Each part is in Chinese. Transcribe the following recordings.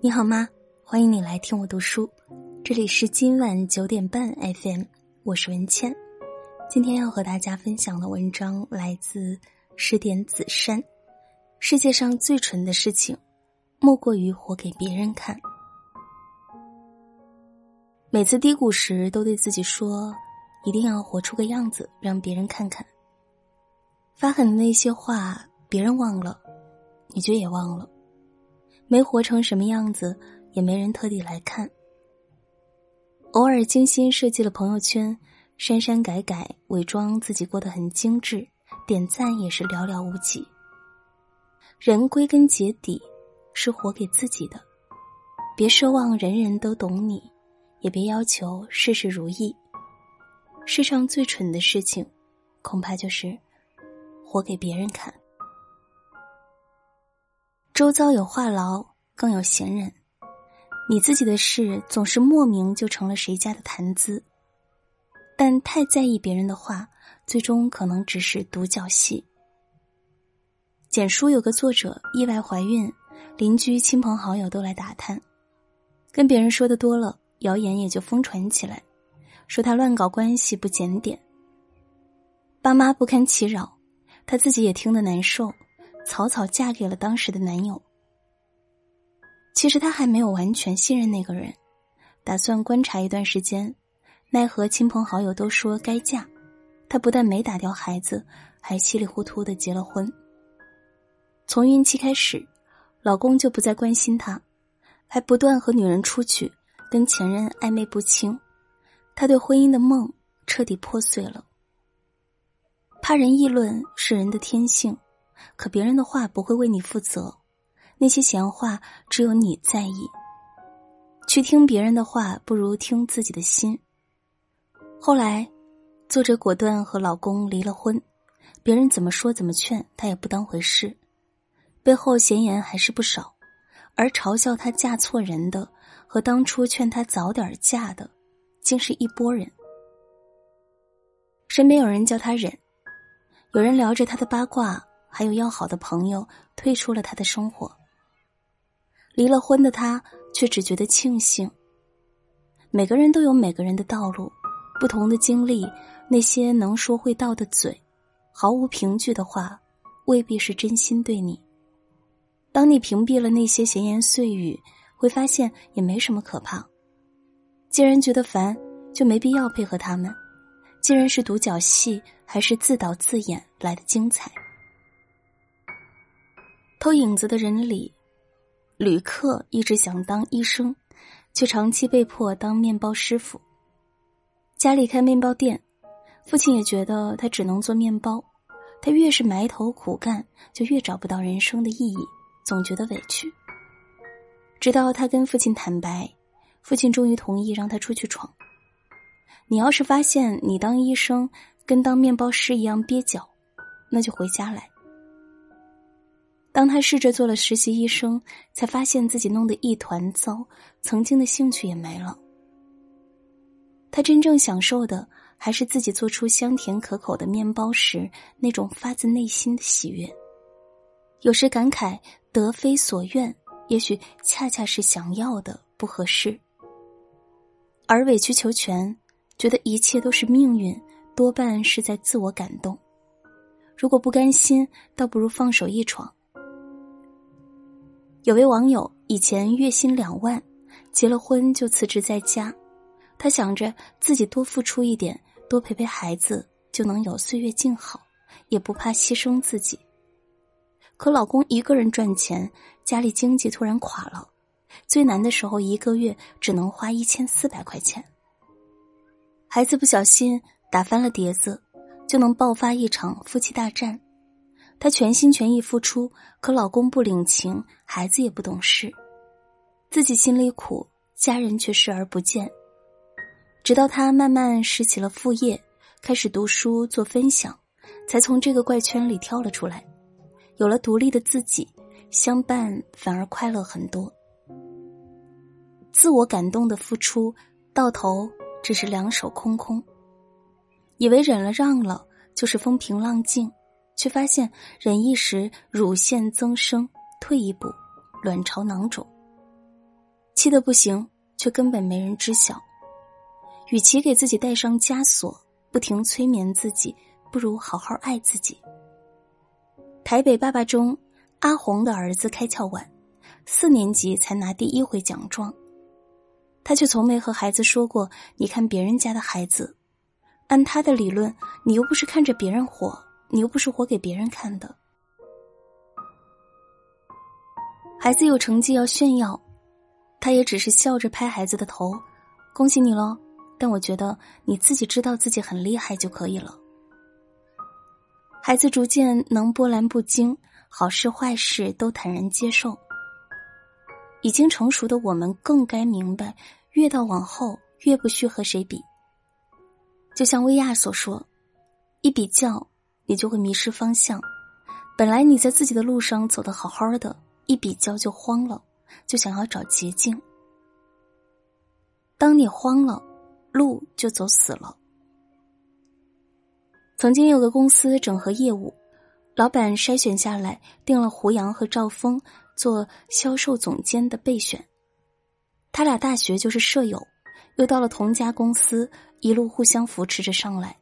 你好吗？欢迎你来听我读书，这里是今晚九点半 FM，我是文倩。今天要和大家分享的文章来自十点子山。世界上最蠢的事情，莫过于活给别人看。每次低谷时，都对自己说，一定要活出个样子，让别人看看。发狠的那些话，别人忘了，你就也忘了。没活成什么样子，也没人特地来看。偶尔精心设计了朋友圈，删删改改，伪装自己过得很精致，点赞也是寥寥无几。人归根结底是活给自己的，别奢望人人都懂你，也别要求事事如意。世上最蠢的事情，恐怕就是活给别人看。周遭有话痨，更有闲人。你自己的事总是莫名就成了谁家的谈资，但太在意别人的话，最终可能只是独角戏。简书有个作者意外怀孕，邻居、亲朋好友都来打探，跟别人说的多了，谣言也就疯传起来，说他乱搞关系不检点。爸妈不堪其扰，他自己也听得难受。草草嫁给了当时的男友。其实她还没有完全信任那个人，打算观察一段时间。奈何亲朋好友都说该嫁，她不但没打掉孩子，还稀里糊涂的结了婚。从孕期开始，老公就不再关心她，还不断和女人出去，跟前任暧昧不清。她对婚姻的梦彻底破碎了。怕人议论是人的天性。可别人的话不会为你负责，那些闲话只有你在意。去听别人的话，不如听自己的心。后来，作者果断和老公离了婚，别人怎么说怎么劝，她也不当回事。背后闲言还是不少，而嘲笑她嫁错人的和当初劝她早点嫁的，竟是一拨人。身边有人叫她忍，有人聊着她的八卦。还有要好的朋友退出了他的生活，离了婚的他却只觉得庆幸。每个人都有每个人的道路，不同的经历，那些能说会道的嘴，毫无凭据的话，未必是真心对你。当你屏蔽了那些闲言碎语，会发现也没什么可怕。既然觉得烦，就没必要配合他们。既然是独角戏，还是自导自演来的精彩。偷影子的人里，旅客一直想当医生，却长期被迫当面包师傅。家里开面包店，父亲也觉得他只能做面包。他越是埋头苦干，就越找不到人生的意义，总觉得委屈。直到他跟父亲坦白，父亲终于同意让他出去闯。你要是发现你当医生跟当面包师一样蹩脚，那就回家来。当他试着做了实习医生，才发现自己弄得一团糟，曾经的兴趣也没了。他真正享受的，还是自己做出香甜可口的面包时那种发自内心的喜悦。有时感慨得非所愿，也许恰恰是想要的不合适。而委曲求全，觉得一切都是命运，多半是在自我感动。如果不甘心，倒不如放手一闯。有位网友以前月薪两万，结了婚就辞职在家。她想着自己多付出一点，多陪陪孩子，就能有岁月静好，也不怕牺牲自己。可老公一个人赚钱，家里经济突然垮了，最难的时候一个月只能花一千四百块钱。孩子不小心打翻了碟子，就能爆发一场夫妻大战。她全心全意付出，可老公不领情，孩子也不懂事，自己心里苦，家人却视而不见。直到她慢慢拾起了副业，开始读书做分享，才从这个怪圈里跳了出来，有了独立的自己，相伴反而快乐很多。自我感动的付出，到头只是两手空空，以为忍了让了就是风平浪静。却发现忍一时乳腺增生，退一步，卵巢囊肿。气得不行，却根本没人知晓。与其给自己带上枷锁，不停催眠自己，不如好好爱自己。台北爸爸中，阿红的儿子开窍晚，四年级才拿第一回奖状，他却从没和孩子说过：“你看别人家的孩子。”按他的理论，你又不是看着别人活，你又不是活给别人看的。孩子有成绩要炫耀，他也只是笑着拍孩子的头，恭喜你喽。但我觉得你自己知道自己很厉害就可以了。孩子逐渐能波澜不惊，好事坏事都坦然接受。已经成熟的我们更该明白，越到往后越不需和谁比。就像薇娅所说：“一比较，你就会迷失方向。本来你在自己的路上走得好好的，一比较就慌了，就想要找捷径。当你慌了，路就走死了。”曾经有个公司整合业务，老板筛选下来，定了胡杨和赵峰做销售总监的备选。他俩大学就是舍友。又到了同家公司，一路互相扶持着上来。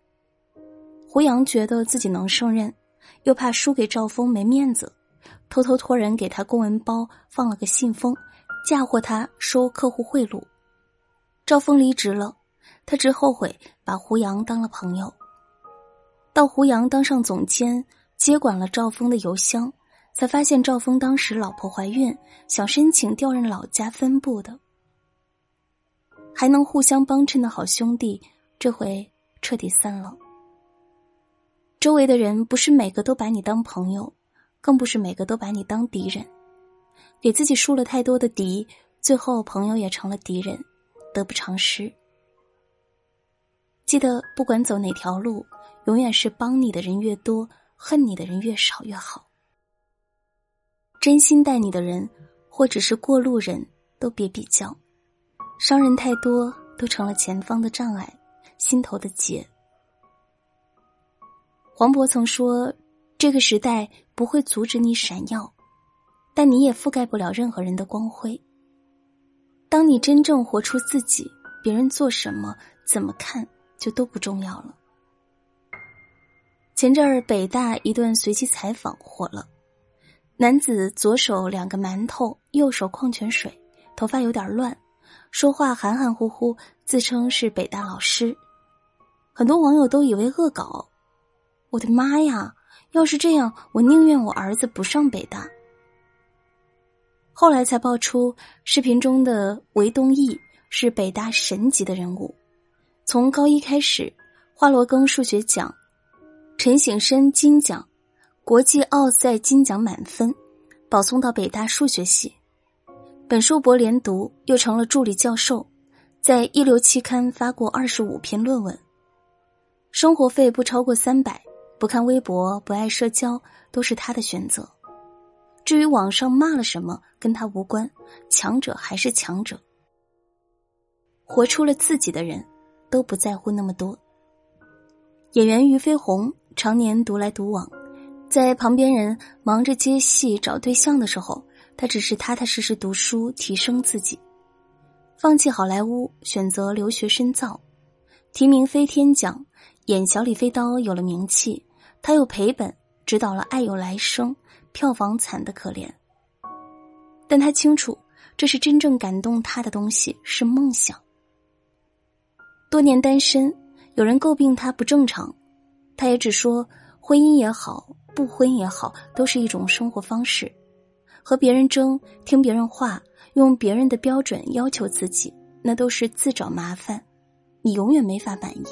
胡杨觉得自己能胜任，又怕输给赵峰没面子，偷偷托人给他公文包放了个信封，嫁祸他收客户贿赂。赵峰离职了，他只后悔把胡杨当了朋友。到胡杨当上总监，接管了赵峰的邮箱，才发现赵峰当时老婆怀孕，想申请调任老家分部的。还能互相帮衬的好兄弟，这回彻底散了。周围的人不是每个都把你当朋友，更不是每个都把你当敌人。给自己树了太多的敌，最后朋友也成了敌人，得不偿失。记得，不管走哪条路，永远是帮你的人越多，恨你的人越少越好。真心待你的人，或者是过路人，都别比较。伤人太多，都成了前方的障碍，心头的结。黄渤曾说：“这个时代不会阻止你闪耀，但你也覆盖不了任何人的光辉。当你真正活出自己，别人做什么、怎么看，就都不重要了。”前阵儿北大一段随机采访火了，男子左手两个馒头，右手矿泉水，头发有点乱。说话含含糊糊，自称是北大老师，很多网友都以为恶搞。我的妈呀！要是这样，我宁愿我儿子不上北大。后来才爆出，视频中的韦东奕是北大神级的人物，从高一开始，华罗庚数学奖，陈省身金奖，国际奥赛金奖满分，保送到北大数学系。本硕博连读，又成了助理教授，在一流期刊发过二十五篇论文。生活费不超过三百，不看微博，不爱社交，都是他的选择。至于网上骂了什么，跟他无关，强者还是强者。活出了自己的人，都不在乎那么多。演员俞飞鸿常年独来独往，在旁边人忙着接戏、找对象的时候。他只是踏踏实实读书，提升自己，放弃好莱坞，选择留学深造，提名飞天奖，演小李飞刀有了名气。他又赔本指导了《爱有来生》，票房惨的可怜。但他清楚，这是真正感动他的东西，是梦想。多年单身，有人诟病他不正常，他也只说，婚姻也好，不婚也好，都是一种生活方式。和别人争，听别人话，用别人的标准要求自己，那都是自找麻烦，你永远没法满意。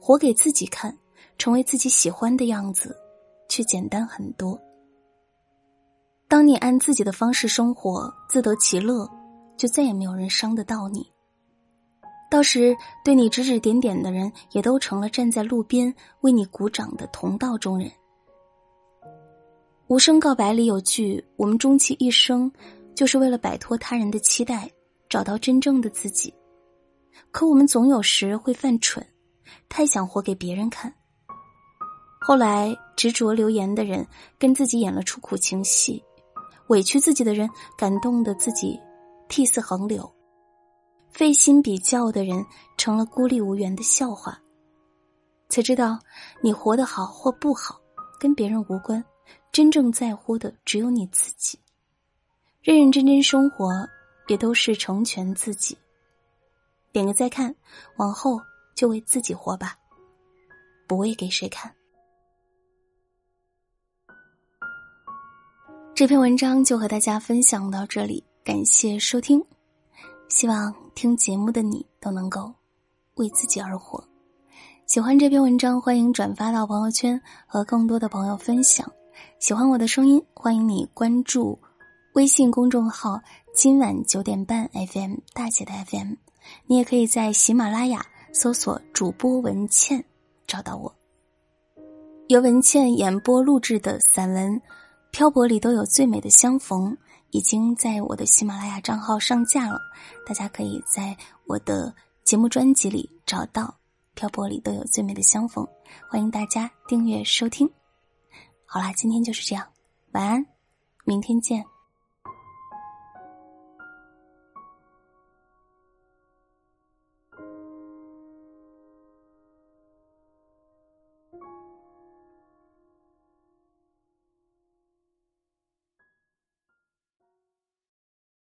活给自己看，成为自己喜欢的样子，却简单很多。当你按自己的方式生活，自得其乐，就再也没有人伤得到你。到时对你指指点点的人，也都成了站在路边为你鼓掌的同道中人。无声告白里有句：“我们终其一生，就是为了摆脱他人的期待，找到真正的自己。”可我们总有时会犯蠢，太想活给别人看。后来执着留言的人跟自己演了出苦情戏，委屈自己的人感动的自己涕泗横流。费心比较的人成了孤立无援的笑话。才知道，你活得好或不好，跟别人无关，真正在乎的只有你自己。认认真真生活，也都是成全自己。点个再看，往后就为自己活吧，不为给谁看。这篇文章就和大家分享到这里，感谢收听。希望听节目的你都能够为自己而活。喜欢这篇文章，欢迎转发到朋友圈和更多的朋友分享。喜欢我的声音，欢迎你关注微信公众号“今晚九点半 FM” 大写的 FM。你也可以在喜马拉雅搜索主播文倩找到我。由文倩演播录制的散文《漂泊里都有最美的相逢》已经在我的喜马拉雅账号上架了，大家可以在我的节目专辑里找到。漂泊里都有最美的相逢，欢迎大家订阅收听。好啦，今天就是这样，晚安，明天见。